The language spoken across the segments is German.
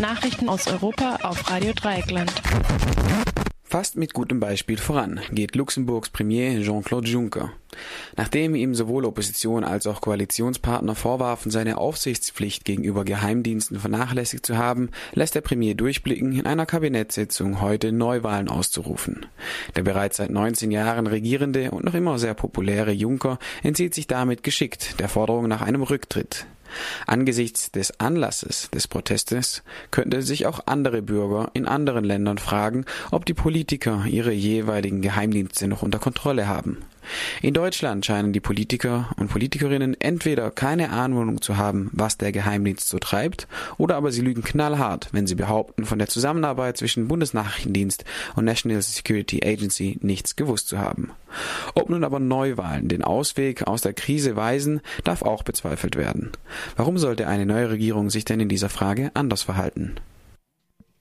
Nachrichten aus Europa auf Radio Dreieckland. Fast mit gutem Beispiel voran geht Luxemburgs Premier Jean-Claude Juncker. Nachdem ihm sowohl Opposition als auch Koalitionspartner vorwarfen, seine Aufsichtspflicht gegenüber Geheimdiensten vernachlässigt zu haben, lässt der Premier durchblicken, in einer Kabinettssitzung heute Neuwahlen auszurufen. Der bereits seit 19 Jahren regierende und noch immer sehr populäre Juncker entzieht sich damit geschickt der Forderung nach einem Rücktritt. Angesichts des Anlasses des Protestes könnte sich auch andere Bürger in anderen Ländern fragen, ob die Politiker ihre jeweiligen Geheimdienste noch unter Kontrolle haben. In Deutschland scheinen die Politiker und Politikerinnen entweder keine Ahnung zu haben, was der Geheimdienst so treibt, oder aber sie lügen knallhart, wenn sie behaupten, von der Zusammenarbeit zwischen Bundesnachrichtendienst und National Security Agency nichts gewusst zu haben. Ob nun aber Neuwahlen den Ausweg aus der Krise weisen, darf auch bezweifelt werden. Warum sollte eine neue Regierung sich denn in dieser Frage anders verhalten?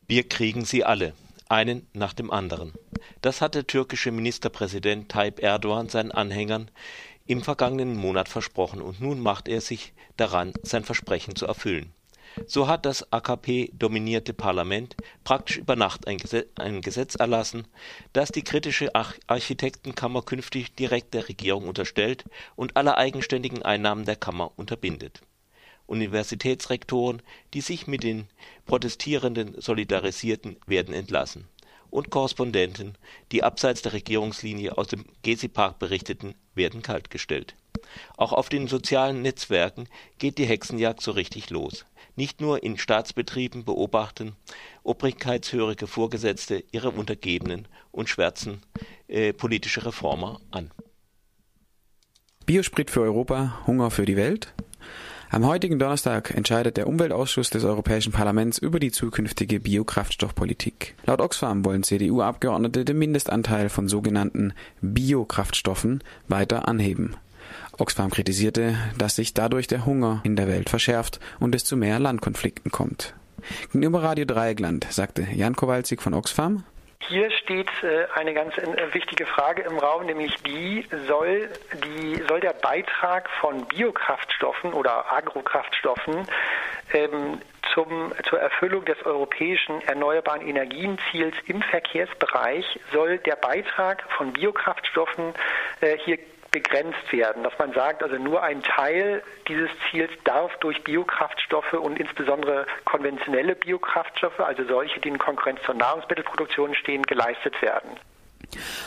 Wir kriegen sie alle einen nach dem anderen. Das hat der türkische Ministerpräsident Tayyip Erdogan seinen Anhängern im vergangenen Monat versprochen und nun macht er sich daran, sein Versprechen zu erfüllen. So hat das AKP-dominierte Parlament praktisch über Nacht ein Gesetz, ein Gesetz erlassen, das die kritische Architektenkammer künftig direkt der Regierung unterstellt und alle eigenständigen Einnahmen der Kammer unterbindet. Universitätsrektoren, die sich mit den Protestierenden solidarisierten, werden entlassen. Und Korrespondenten, die abseits der Regierungslinie aus dem Gezi-Park berichteten, werden kaltgestellt. Auch auf den sozialen Netzwerken geht die Hexenjagd so richtig los. Nicht nur in Staatsbetrieben beobachten obrigkeitshörige Vorgesetzte ihre Untergebenen und schwärzen äh, politische Reformer an. Biosprit für Europa, Hunger für die Welt? Am heutigen Donnerstag entscheidet der Umweltausschuss des Europäischen Parlaments über die zukünftige Biokraftstoffpolitik. Laut Oxfam wollen CDU-Abgeordnete den Mindestanteil von sogenannten Biokraftstoffen weiter anheben. Oxfam kritisierte, dass sich dadurch der Hunger in der Welt verschärft und es zu mehr Landkonflikten kommt. Gegenüber Radio Dreieckland sagte Jan Kowalczyk von Oxfam, hier steht äh, eine ganz äh, wichtige Frage im Raum, nämlich die soll, die, soll der Beitrag von Biokraftstoffen oder Agrokraftstoffen ähm, zum, zur Erfüllung des europäischen erneuerbaren Energienziels im Verkehrsbereich, soll der Beitrag von Biokraftstoffen äh, hier begrenzt werden, dass man sagt, also nur ein Teil dieses Ziels darf durch Biokraftstoffe und insbesondere konventionelle Biokraftstoffe, also solche, die in Konkurrenz zur Nahrungsmittelproduktion stehen, geleistet werden.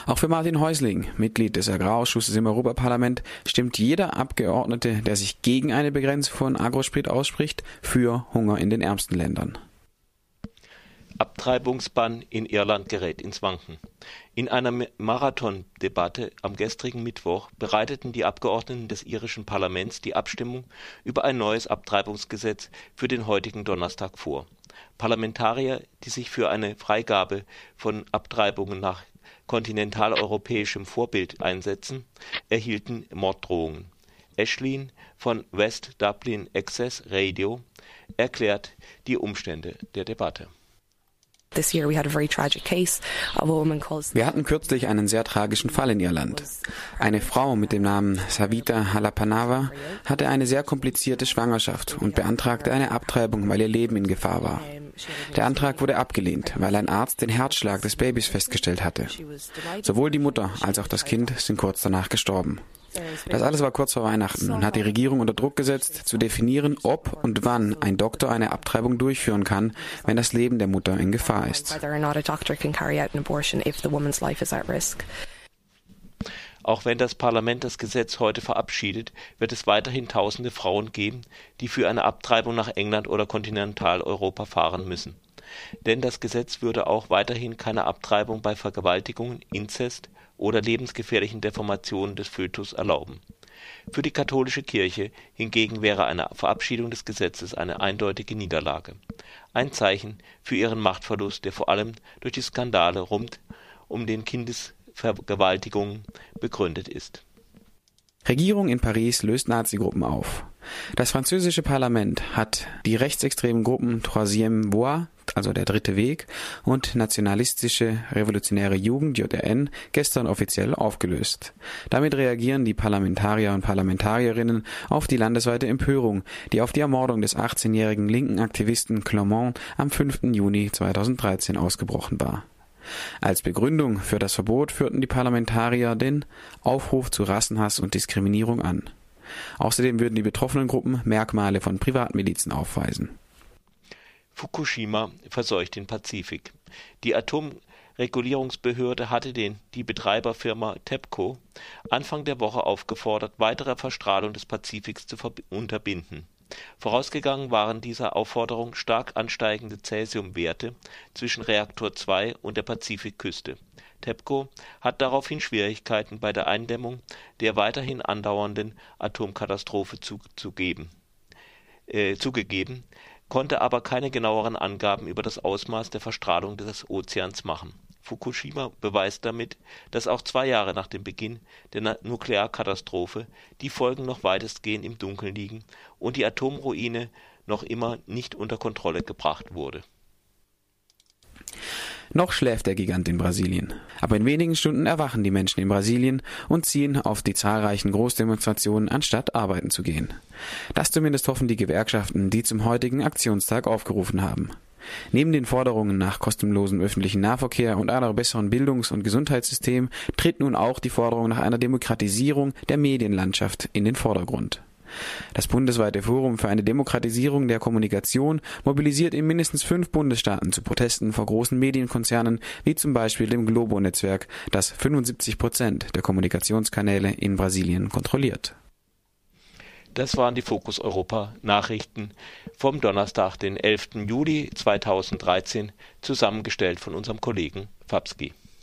Auch für Martin Häusling, Mitglied des Agrarausschusses im Europaparlament, stimmt jeder Abgeordnete, der sich gegen eine Begrenzung von Agrosprit ausspricht, für Hunger in den ärmsten Ländern. Abtreibungsbann in Irland gerät ins Wanken. In einer Marathondebatte am gestrigen Mittwoch bereiteten die Abgeordneten des irischen Parlaments die Abstimmung über ein neues Abtreibungsgesetz für den heutigen Donnerstag vor. Parlamentarier, die sich für eine Freigabe von Abtreibungen nach kontinentaleuropäischem Vorbild einsetzen, erhielten Morddrohungen. Ashlyn von West Dublin Access Radio erklärt die Umstände der Debatte wir hatten kürzlich einen sehr tragischen Fall in Irland. Eine Frau mit dem Namen Savita Halapanava hatte eine sehr komplizierte Schwangerschaft und beantragte eine Abtreibung, weil ihr Leben in Gefahr war. Der Antrag wurde abgelehnt, weil ein Arzt den Herzschlag des Babys festgestellt hatte. Sowohl die Mutter als auch das Kind sind kurz danach gestorben. Das alles war kurz vor Weihnachten und hat die Regierung unter Druck gesetzt, zu definieren, ob und wann ein Doktor eine Abtreibung durchführen kann, wenn das Leben der Mutter in Gefahr ist. Auch wenn das Parlament das Gesetz heute verabschiedet, wird es weiterhin tausende Frauen geben, die für eine Abtreibung nach England oder Kontinentaleuropa fahren müssen. Denn das Gesetz würde auch weiterhin keine Abtreibung bei Vergewaltigungen, Inzest oder lebensgefährlichen Deformationen des Fötus erlauben. Für die katholische Kirche hingegen wäre eine Verabschiedung des Gesetzes eine eindeutige Niederlage, ein Zeichen für ihren Machtverlust, der vor allem durch die Skandale rund um den Kindesvergewaltigungen begründet ist. Regierung in Paris löst Nazi-Gruppen auf. Das französische Parlament hat die rechtsextremen Gruppen Troisième Voie also der Dritte Weg, und Nationalistische Revolutionäre Jugend JRN gestern offiziell aufgelöst. Damit reagieren die Parlamentarier und Parlamentarierinnen auf die landesweite Empörung, die auf die Ermordung des 18-jährigen linken Aktivisten Clement am 5. Juni 2013 ausgebrochen war. Als Begründung für das Verbot führten die Parlamentarier den Aufruf zu Rassenhass und Diskriminierung an. Außerdem würden die betroffenen Gruppen Merkmale von Privatmilizen aufweisen. Fukushima verseucht den Pazifik. Die Atomregulierungsbehörde hatte den, die Betreiberfirma TEPCO Anfang der Woche aufgefordert, weitere Verstrahlung des Pazifiks zu unterbinden. Vorausgegangen waren dieser Aufforderung stark ansteigende Cäsiumwerte zwischen Reaktor 2 und der Pazifikküste. TEPCO hat daraufhin Schwierigkeiten bei der Eindämmung der weiterhin andauernden Atomkatastrophe zugegeben, äh, zugegeben, konnte aber keine genaueren Angaben über das Ausmaß der Verstrahlung des Ozeans machen Fukushima beweist damit, dass auch zwei Jahre nach dem Beginn der Nuklearkatastrophe die Folgen noch weitestgehend im Dunkeln liegen und die Atomruine noch immer nicht unter Kontrolle gebracht wurde. Noch schläft der Gigant in Brasilien. Aber in wenigen Stunden erwachen die Menschen in Brasilien und ziehen auf die zahlreichen Großdemonstrationen, anstatt arbeiten zu gehen. Das zumindest hoffen die Gewerkschaften, die zum heutigen Aktionstag aufgerufen haben. Neben den Forderungen nach kostenlosem öffentlichen Nahverkehr und einer besseren Bildungs- und Gesundheitssystem tritt nun auch die Forderung nach einer Demokratisierung der Medienlandschaft in den Vordergrund. Das bundesweite Forum für eine Demokratisierung der Kommunikation mobilisiert in mindestens fünf Bundesstaaten zu Protesten vor großen Medienkonzernen wie zum Beispiel dem Globo-Netzwerk, das 75 Prozent der Kommunikationskanäle in Brasilien kontrolliert. Das waren die Fokus Europa Nachrichten vom Donnerstag, den 11. Juli 2013, zusammengestellt von unserem Kollegen Fabski.